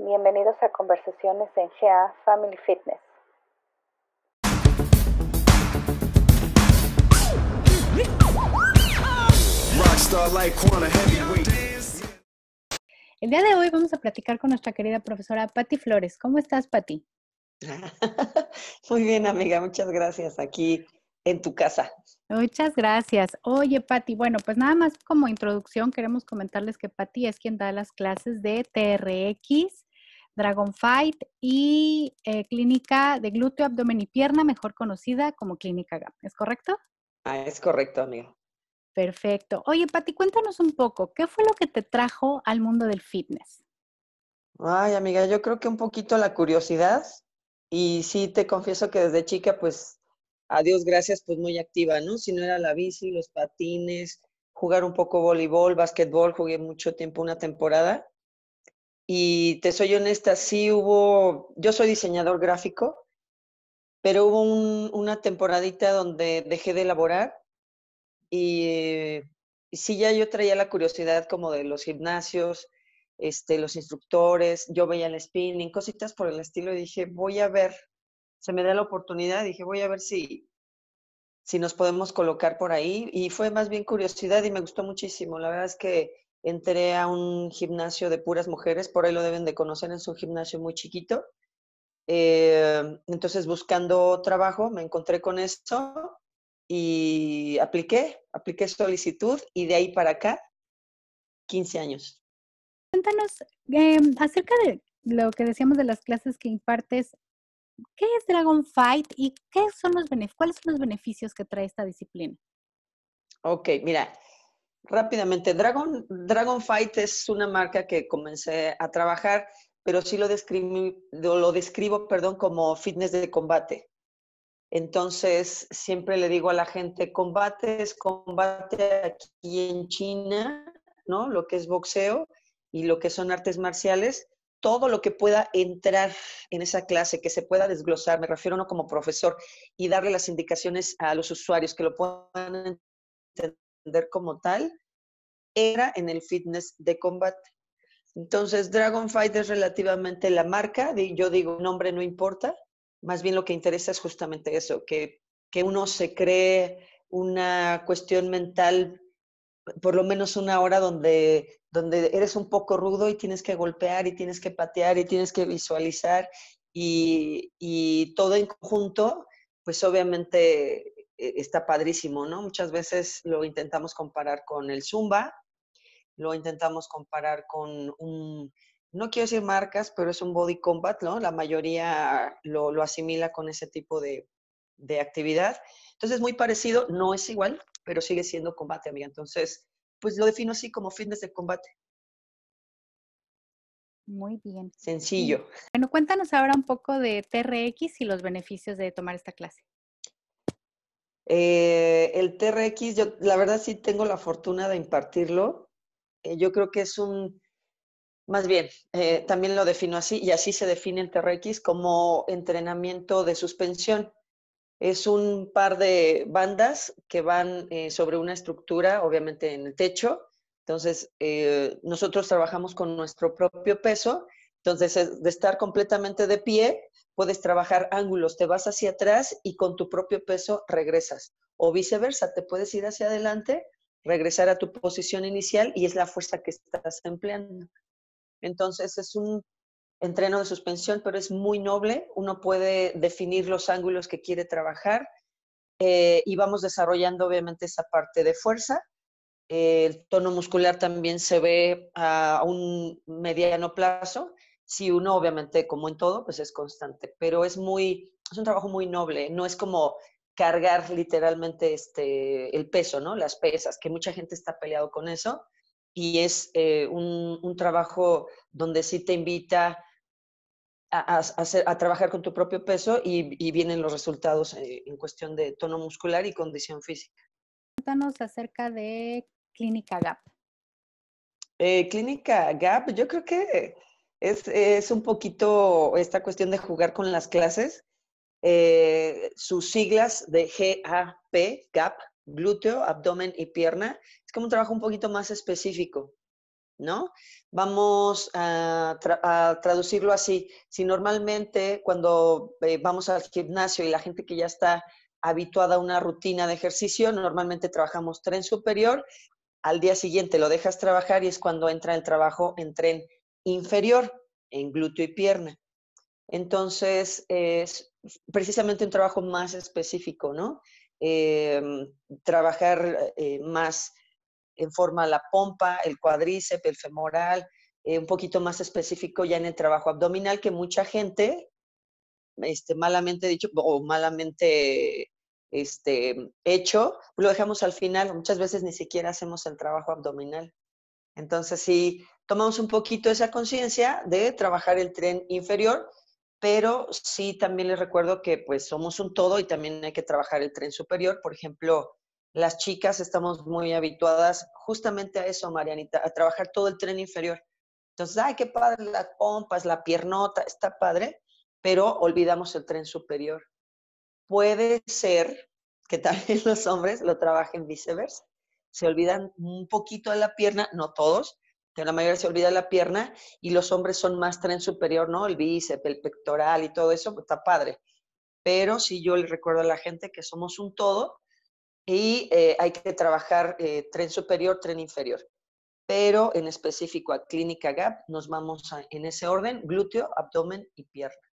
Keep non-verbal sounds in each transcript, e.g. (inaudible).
Bienvenidos a conversaciones en GA Family Fitness. El día de hoy vamos a platicar con nuestra querida profesora Patti Flores. ¿Cómo estás, Patti? (laughs) Muy bien, amiga, muchas gracias. Aquí en tu casa. Muchas gracias. Oye, Patti, bueno, pues nada más como introducción queremos comentarles que Patti es quien da las clases de TRX, Dragon Fight y eh, clínica de glúteo, abdomen y pierna, mejor conocida como clínica GAP. ¿Es correcto? Ah, es correcto, amiga. Perfecto. Oye, Pati, cuéntanos un poco, ¿qué fue lo que te trajo al mundo del fitness? Ay, amiga, yo creo que un poquito la curiosidad y sí te confieso que desde chica, pues, a Dios gracias, pues muy activa, ¿no? Si no era la bici, los patines, jugar un poco voleibol, básquetbol, jugué mucho tiempo una temporada. Y te soy honesta, sí hubo, yo soy diseñador gráfico, pero hubo una temporadita donde dejé de elaborar y, sí, ya yo traía la curiosidad como de los gimnasios, este, los instructores, yo veía el spinning, cositas por el estilo, y dije, voy a ver, se me da la oportunidad, dije, voy a ver si, si nos podemos colocar por ahí. Y fue más bien curiosidad y me gustó muchísimo. La verdad es que entré a un gimnasio de puras mujeres, por ahí lo deben de conocer, es un gimnasio muy chiquito. Eh, entonces, buscando trabajo, me encontré con esto y apliqué, apliqué solicitud y de ahí para acá, 15 años. Cuéntanos em, acerca de lo que decíamos de las clases que impartes. ¿Qué es Dragon Fight y qué son los cuáles son los beneficios que trae esta disciplina? Ok, mira, rápidamente, Dragon, Dragon Fight es una marca que comencé a trabajar, pero sí lo describo, lo describo perdón, como fitness de combate. Entonces, siempre le digo a la gente, combate es combate aquí en China, ¿no? Lo que es boxeo y lo que son artes marciales, todo lo que pueda entrar en esa clase, que se pueda desglosar, me refiero no como profesor, y darle las indicaciones a los usuarios que lo puedan entender como tal, era en el fitness de combate. Entonces, Dragon Fight es relativamente la marca, yo digo, nombre no importa, más bien lo que interesa es justamente eso, que, que uno se cree una cuestión mental, por lo menos una hora donde, donde eres un poco rudo y tienes que golpear y tienes que patear y tienes que visualizar y, y todo en conjunto, pues obviamente está padrísimo, ¿no? Muchas veces lo intentamos comparar con el zumba, lo intentamos comparar con un, no quiero decir marcas, pero es un body combat, ¿no? La mayoría lo, lo asimila con ese tipo de, de, actividad. Entonces, es muy parecido, no es igual, pero sigue siendo combate, amiga. Entonces, pues lo defino así como fitness de combate. Muy bien. Sencillo. Bueno, cuéntanos ahora un poco de TRX y los beneficios de tomar esta clase. Eh, el TRX, yo la verdad sí tengo la fortuna de impartirlo. Eh, yo creo que es un, más bien, eh, también lo defino así, y así se define el TRX como entrenamiento de suspensión. Es un par de bandas que van eh, sobre una estructura, obviamente en el techo. Entonces, nosotros trabajamos con nuestro propio peso. Entonces, de estar completamente de pie, puedes trabajar ángulos, te vas hacia atrás y con tu propio peso regresas. O viceversa, te puedes ir hacia adelante, regresar a tu posición inicial y es la fuerza que estás empleando. Entonces es un entreno de suspensión, pero es muy noble. Uno puede definir los ángulos que quiere trabajar eh, y vamos desarrollando obviamente esa parte de fuerza. el tono muscular también se ve a un mediano plazo. Si uno, obviamente, como en todo, pues es constante, pero es muy, es un trabajo muy noble. No es como cargar literalmente este, el peso, ¿no? Las pesas, que mucha gente está peleado con eso y es eh, un, trabajo donde sí te invita a, a, trabajar con tu propio peso y, vienen los resultados eh, en cuestión de tono muscular y condición física. Cuéntanos acerca de Clínica Gap. Eh, Clínica Gap, yo creo que es, es, un poquito esta cuestión de jugar con las clases. sus siglas de GAP, GAP, glúteo, abdomen y pierna, es como un trabajo un poquito más específico. ¿no? Vamos a, traducirlo así. Si normalmente cuando eh, vamos al gimnasio y la gente que ya está habituada a una rutina de ejercicio, normalmente trabajamos tren superior, al día siguiente lo dejas trabajar y es cuando entra el trabajo en tren inferior, en glúteo y pierna. Entonces, es precisamente un trabajo más específico, ¿no? Em, trabajar eh, más en forma la pompa, el cuádriceps, el femoral, eh, un poquito más específico ya en el trabajo abdominal, que mucha gente, este, malamente dicho o malamente este, hecho, lo dejamos al final. Muchas veces ni siquiera hacemos el trabajo abdominal. Entonces, si tomamos un poquito esa conciencia de trabajar el tren inferior, pero sí también les recuerdo que pues somos un todo y también hay que trabajar el tren superior. Por ejemplo, las chicas estamos muy habituadas justamente a eso, Marianita, a trabajar todo el tren inferior. Entonces, ay, qué padre las pompas, la piernota, está padre, pero olvidamos el tren superior. Puede ser que también (laughs) los hombres lo trabajen viceversa. Se olvidan un poquito de la pierna, no todos, pero la mayoría se olvida la pierna y los hombres son más tren superior, ¿no? El bíceps, el pectoral y todo eso, pues, está padre. Pero sí yo le recuerdo a la gente que somos un todo y eh, hay que trabajar eh, tren superior, tren inferior. Pero en específico a Clínica Gap nos vamos en ese orden, glúteo, abdomen y pierna.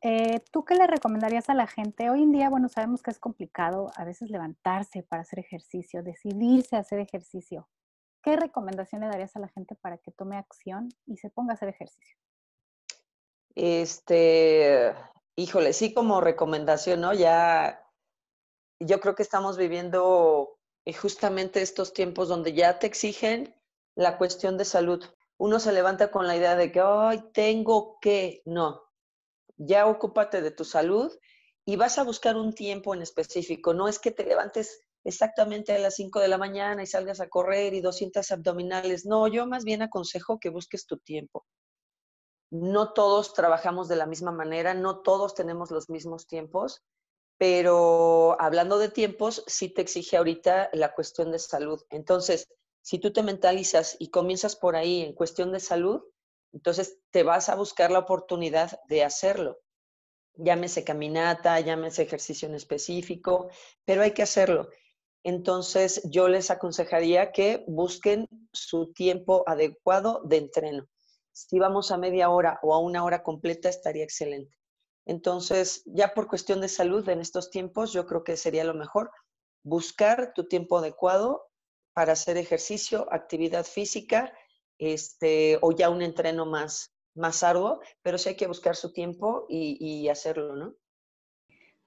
Eh, ¿Tú qué le recomendarías a la gente? Hoy en día, bueno, sabemos que es complicado a veces levantarse para hacer ejercicio, decidirse a hacer ejercicio. ¿Qué recomendación le darías a la gente para que tome acción y se ponga a hacer ejercicio? Este, híjole, sí como recomendación, ¿no? Ya yo creo que estamos viviendo eh, justamente estos tiempos donde ya te exigen la cuestión de salud. Uno se levanta con la idea de que, ay, tengo que, no, ya ocúpate de tu salud y vas a buscar un tiempo en específico. No es que te levantes exactamente a las 5 de la mañana y salgas a correr y 200 abdominales. No, yo más bien aconsejo que busques tu tiempo. No todos trabajamos de la misma manera, no todos tenemos los mismos tiempos pero hablando de tiempos, sí te exige ahorita la cuestión de salud. Entonces, si tú te mentalizas y comienzas por ahí en cuestión de salud, entonces te vas a buscar la oportunidad de hacerlo. Llámese caminata, llámese ejercicio en específico, pero hay que hacerlo. Entonces, yo les aconsejaría que busquen su tiempo adecuado de entreno. Si vamos a media hora o a una hora completa, estaría excelente. Entonces, ya por cuestión de salud en estos tiempos, yo creo que sería lo mejor buscar tu tiempo adecuado para hacer ejercicio, actividad física, este, o ya un entreno más, más arduo, pero sí hay que buscar su tiempo y, hacerlo, ¿no?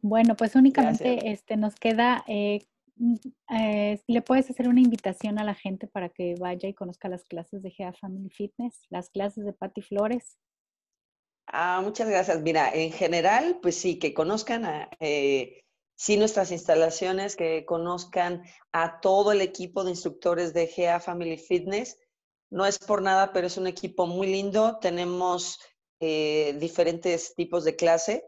Bueno, pues únicamente este, nos queda, eh, mm, eh, ¿le puedes hacer una invitación a la gente para que vaya y conozca las clases de GEA Family Fitness, las clases de Patti Flores? Ah, muchas gracias. Mira, en general, pues sí, que conozcan a, eh, sí nuestras instalaciones, que conozcan a todo el equipo de instructores de GA Family Fitness. No es por nada, pero es un equipo muy lindo. Tenemos eh, diferentes tipos de clase.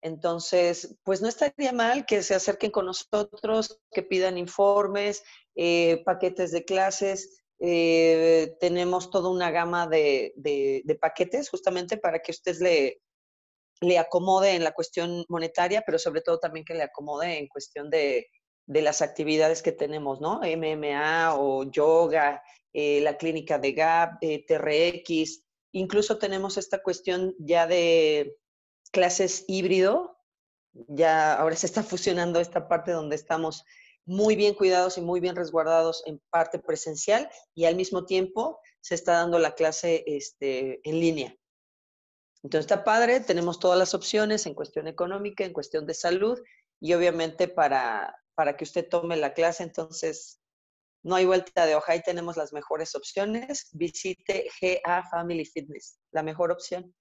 Entonces, pues no estaría mal que se acerquen con nosotros, que pidan informes, eh, paquetes de clases. Eh, tenemos toda una gama de, paquetes justamente para que usted le, le acomode en la cuestión monetaria, pero sobre todo también que le acomode en cuestión de, las actividades que tenemos, ¿no? MMA o yoga, eh, la clínica de GAP, eh, TRX, incluso tenemos esta cuestión ya de clases híbrido, ya ahora se está fusionando esta parte donde estamos muy bien cuidados y muy bien resguardados en parte presencial y al mismo tiempo se está dando la clase este, en línea. Entonces está padre, tenemos todas las opciones en cuestión económica, en cuestión de salud y obviamente para, para que usted tome la clase, entonces no hay vuelta de hoja, ahí tenemos las mejores opciones. Visite GA Family Fitness, la mejor opción.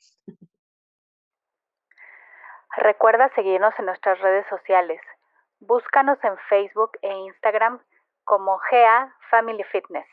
Recuerda seguirnos en nuestras redes sociales. Búscanos en Facebook e Instagram como GEA Family Fitness.